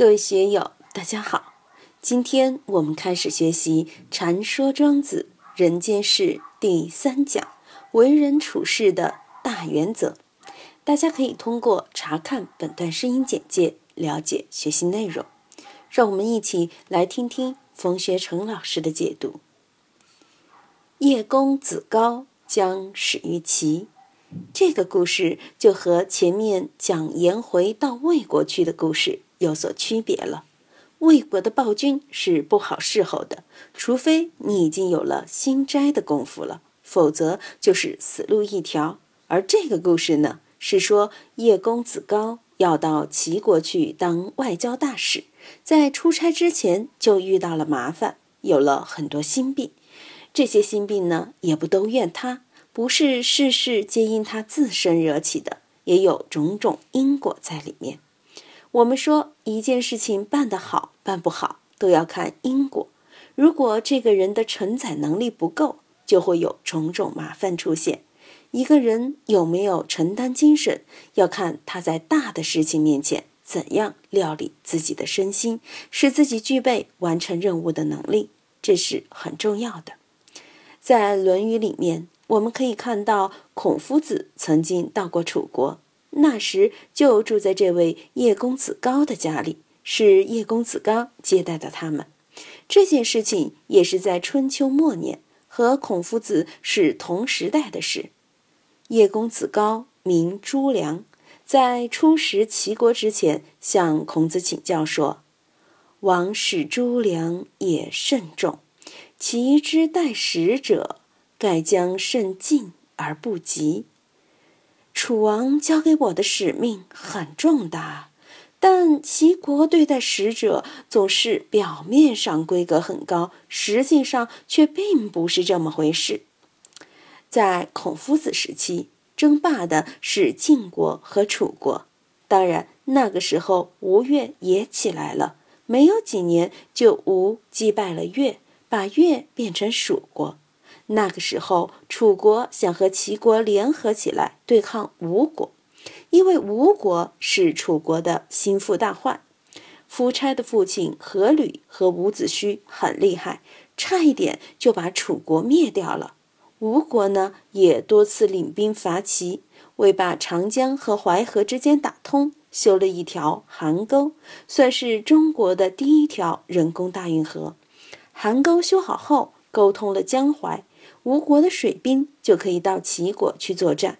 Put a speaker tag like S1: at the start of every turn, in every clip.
S1: 各位学友，大家好！今天我们开始学习《禅说庄子人间世》第三讲“为人处事的大原则”。大家可以通过查看本段声音简介了解学习内容。让我们一起来听听冯学成老师的解读。叶公子高将始于齐，这个故事就和前面讲颜回到魏国去的故事。有所区别了。魏国的暴君是不好侍候的，除非你已经有了心斋的功夫了，否则就是死路一条。而这个故事呢，是说叶公子高要到齐国去当外交大使，在出差之前就遇到了麻烦，有了很多心病。这些心病呢，也不都怨他，不是事事皆因他自身惹起的，也有种种因果在里面。我们说一件事情办得好办不好，都要看因果。如果这个人的承载能力不够，就会有种种麻烦出现。一个人有没有承担精神，要看他在大的事情面前怎样料理自己的身心，使自己具备完成任务的能力，这是很重要的。在《论语》里面，我们可以看到孔夫子曾经到过楚国。那时就住在这位叶公子高的家里，是叶公子高接待的他们。这件事情也是在春秋末年，和孔夫子是同时代的事。叶公子高名朱良，在出使齐国之前，向孔子请教说：“王使朱良也甚重，其之待使者，盖将甚近而不及。”楚王交给我的使命很重大，但齐国对待使者总是表面上规格很高，实际上却并不是这么回事。在孔夫子时期，争霸的是晋国和楚国，当然那个时候吴越也起来了，没有几年就吴击败了越，把越变成蜀国。那个时候，楚国想和齐国联合起来对抗吴国，因为吴国是楚国的心腹大患。夫差的父亲阖闾和伍子胥很厉害，差一点就把楚国灭掉了。吴国呢，也多次领兵伐齐，为把长江和淮河之间打通，修了一条邗沟，算是中国的第一条人工大运河。邗沟修好后，沟通了江淮。吴国的水兵就可以到齐国去作战，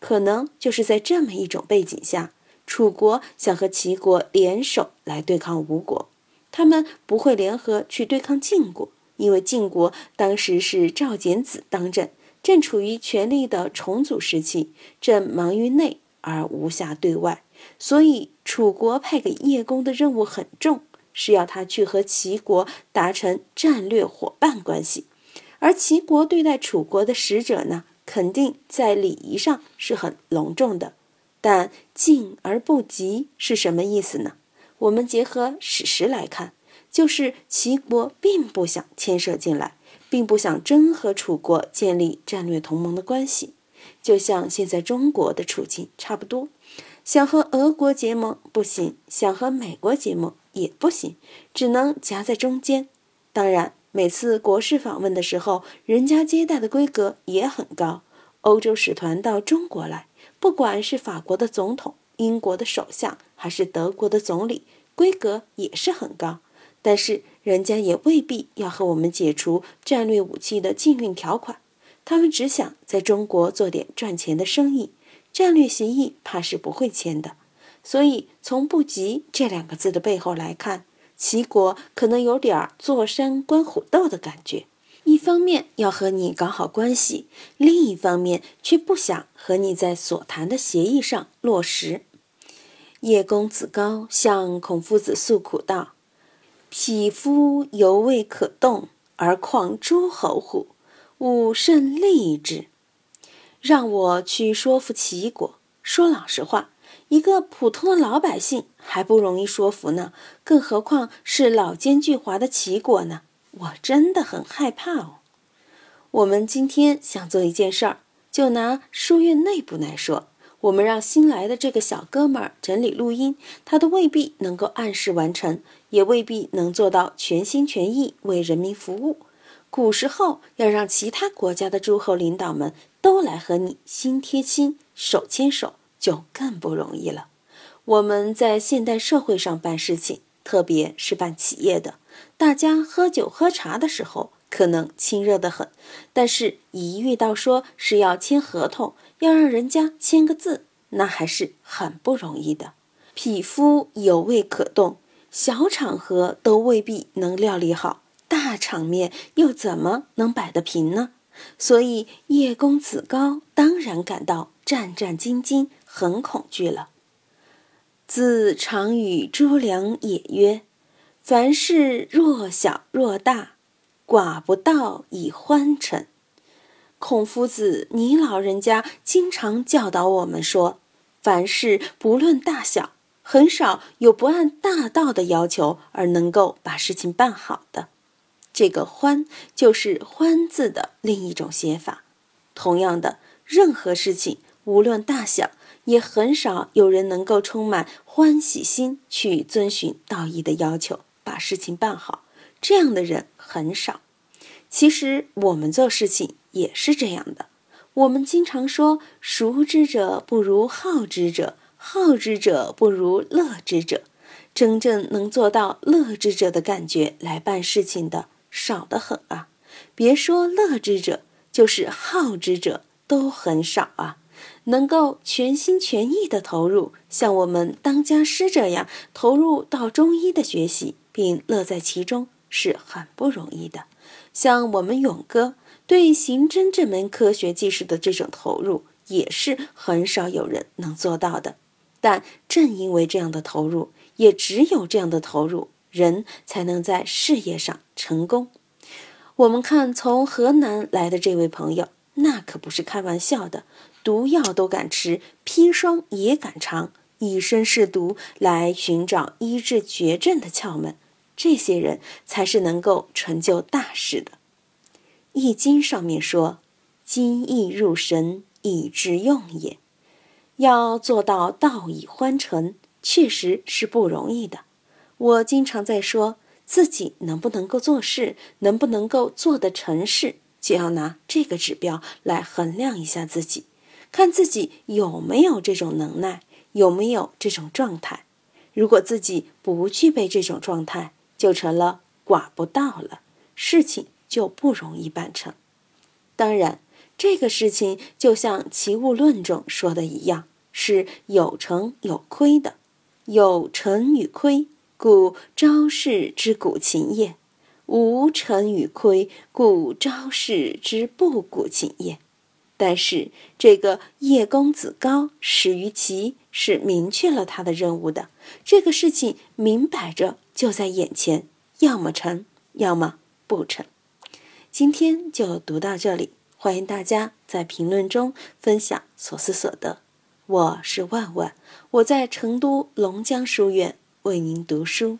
S1: 可能就是在这么一种背景下，楚国想和齐国联手来对抗吴国。他们不会联合去对抗晋国，因为晋国当时是赵简子当政，正处于权力的重组时期，正忙于内而无暇对外。所以，楚国派给叶公的任务很重，是要他去和齐国达成战略伙伴关系。而齐国对待楚国的使者呢，肯定在礼仪上是很隆重的，但敬而不及是什么意思呢？我们结合史实来看，就是齐国并不想牵涉进来，并不想真和楚国建立战略同盟的关系，就像现在中国的处境差不多，想和俄国结盟不行，想和美国结盟也不行，只能夹在中间。当然。每次国事访问的时候，人家接待的规格也很高。欧洲使团到中国来，不管是法国的总统、英国的首相，还是德国的总理，规格也是很高。但是人家也未必要和我们解除战略武器的禁运条款，他们只想在中国做点赚钱的生意，战略协议怕是不会签的。所以从“不急”这两个字的背后来看。齐国可能有点坐山观虎斗的感觉，一方面要和你搞好关系，另一方面却不想和你在所谈的协议上落实。叶公子高向孔夫子诉苦道：“匹夫犹未可动，而况诸侯乎？吾甚利之。让我去说服齐国。说老实话。”一个普通的老百姓还不容易说服呢，更何况是老奸巨猾的齐国呢？我真的很害怕哦。我们今天想做一件事儿，就拿书院内部来说，我们让新来的这个小哥们儿整理录音，他都未必能够按时完成，也未必能做到全心全意为人民服务。古时候要让其他国家的诸侯领导们都来和你心贴心、手牵手，就更不容易了。我们在现代社会上办事情，特别是办企业的，大家喝酒喝茶的时候可能亲热的很，但是一遇到说是要签合同，要让人家签个字，那还是很不容易的。匹夫有位可动，小场合都未必能料理好。大场面又怎么能摆得平呢？所以叶公子高当然感到战战兢兢，很恐惧了。自常与诸梁也曰：“凡事若小若大，寡不道以欢成。”孔夫子，你老人家经常教导我们说，凡事不论大小，很少有不按大道的要求而能够把事情办好的。这个“欢”就是“欢”字的另一种写法。同样的，任何事情无论大小，也很少有人能够充满欢喜心去遵循道义的要求，把事情办好。这样的人很少。其实我们做事情也是这样的。我们经常说“熟之者不如好之者，好之者不如乐之者”。真正能做到乐之者的感觉来办事情的。少得很啊！别说乐之者，就是好之者都很少啊。能够全心全意的投入，像我们当家师这样投入到中医的学习，并乐在其中，是很不容易的。像我们勇哥对刑侦这门科学技术的这种投入，也是很少有人能做到的。但正因为这样的投入，也只有这样的投入。人才能在事业上成功。我们看从河南来的这位朋友，那可不是开玩笑的，毒药都敢吃，砒霜也敢尝，以身试毒来寻找医治绝症的窍门。这些人才是能够成就大事的。《易经》上面说：“精意入神，以致用也。”要做到道以欢成，确实是不容易的。我经常在说自己能不能够做事，能不能够做得成事，就要拿这个指标来衡量一下自己，看自己有没有这种能耐，有没有这种状态。如果自己不具备这种状态，就成了寡不道了，事情就不容易办成。当然，这个事情就像《齐物论》中说的一样，是有成有亏的，有成与亏。故昭示之古琴也，无成与亏，故昭示之不古琴也。但是这个叶公子高始于齐，是明确了他的任务的。这个事情明摆着就在眼前，要么成，要么不成。今天就读到这里，欢迎大家在评论中分享所思所得。我是万万，我在成都龙江书院。为您读书。